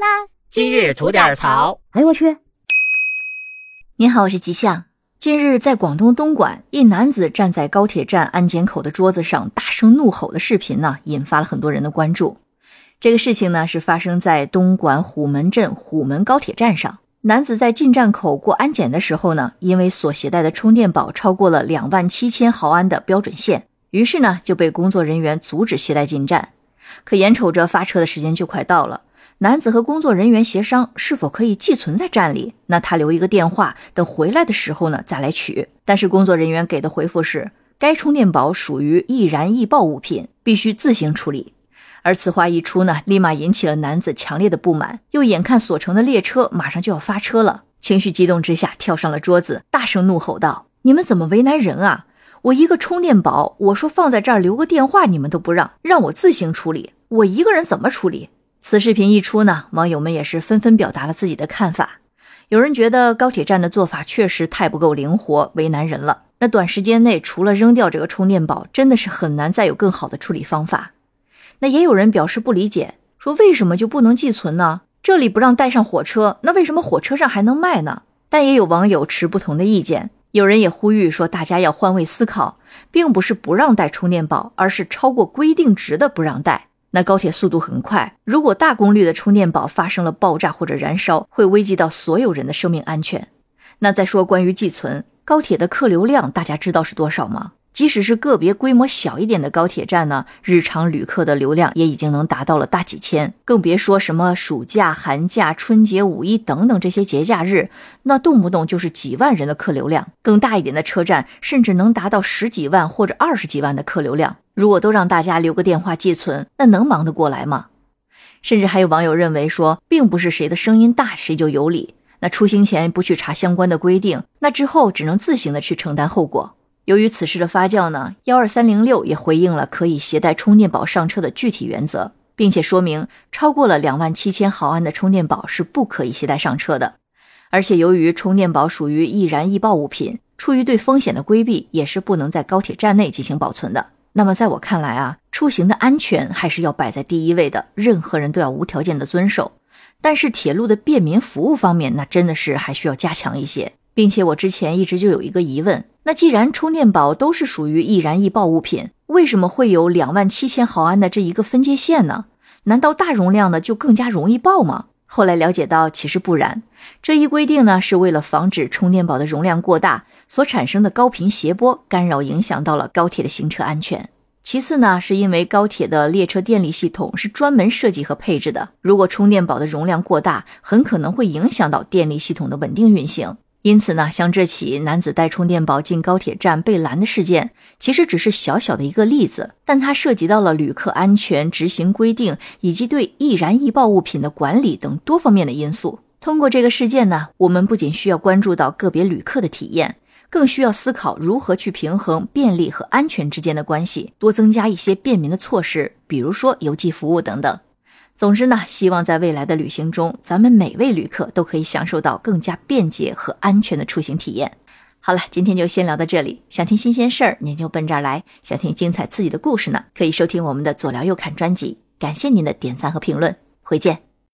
啦！今日吐点槽。哎呦我去！您好，我是吉祥。近日，在广东东莞，一男子站在高铁站安检口的桌子上大声怒吼的视频呢，引发了很多人的关注。这个事情呢，是发生在东莞虎门镇虎门高铁站上。男子在进站口过安检的时候呢，因为所携带的充电宝超过了两万七千毫安的标准线，于是呢就被工作人员阻止携带进站。可眼瞅着发车的时间就快到了，男子和工作人员协商是否可以寄存在站里，那他留一个电话，等回来的时候呢再来取。但是工作人员给的回复是，该充电宝属于易燃易爆物品，必须自行处理。而此话一出呢，立马引起了男子强烈的不满。又眼看所乘的列车马上就要发车了，情绪激动之下跳上了桌子，大声怒吼道：“你们怎么为难人啊！我一个充电宝，我说放在这儿留个电话，你们都不让，让我自行处理，我一个人怎么处理？”此视频一出呢，网友们也是纷纷表达了自己的看法。有人觉得高铁站的做法确实太不够灵活，为难人了。那短时间内除了扔掉这个充电宝，真的是很难再有更好的处理方法。那也有人表示不理解，说为什么就不能寄存呢？这里不让带上火车，那为什么火车上还能卖呢？但也有网友持不同的意见，有人也呼吁说，大家要换位思考，并不是不让带充电宝，而是超过规定值的不让带。那高铁速度很快，如果大功率的充电宝发生了爆炸或者燃烧，会危及到所有人的生命安全。那再说关于寄存，高铁的客流量，大家知道是多少吗？即使是个别规模小一点的高铁站呢，日常旅客的流量也已经能达到了大几千，更别说什么暑假、寒假、春节、五一等等这些节假日，那动不动就是几万人的客流量。更大一点的车站，甚至能达到十几万或者二十几万的客流量。如果都让大家留个电话寄存，那能忙得过来吗？甚至还有网友认为说，并不是谁的声音大谁就有理。那出行前不去查相关的规定，那之后只能自行的去承担后果。由于此事的发酵呢，幺二三零六也回应了可以携带充电宝上车的具体原则，并且说明超过了两万七千毫安的充电宝是不可以携带上车的。而且由于充电宝属于易燃易爆物品，出于对风险的规避，也是不能在高铁站内进行保存的。那么在我看来啊，出行的安全还是要摆在第一位的，任何人都要无条件的遵守。但是铁路的便民服务方面，那真的是还需要加强一些。并且我之前一直就有一个疑问，那既然充电宝都是属于易燃易爆物品，为什么会有两万七千毫安的这一个分界线呢？难道大容量的就更加容易爆吗？后来了解到，其实不然，这一规定呢是为了防止充电宝的容量过大所产生的高频谐波干扰影响到了高铁的行车安全。其次呢，是因为高铁的列车电力系统是专门设计和配置的，如果充电宝的容量过大，很可能会影响到电力系统的稳定运行。因此呢，像这起男子带充电宝进高铁站被拦的事件，其实只是小小的一个例子，但它涉及到了旅客安全、执行规定以及对易燃易爆物品的管理等多方面的因素。通过这个事件呢，我们不仅需要关注到个别旅客的体验，更需要思考如何去平衡便利和安全之间的关系，多增加一些便民的措施，比如说邮寄服务等等。总之呢，希望在未来的旅行中，咱们每位旅客都可以享受到更加便捷和安全的出行体验。好了，今天就先聊到这里。想听新鲜事儿，您就奔这儿来；想听精彩刺激的故事呢，可以收听我们的左聊右看专辑。感谢您的点赞和评论，回见。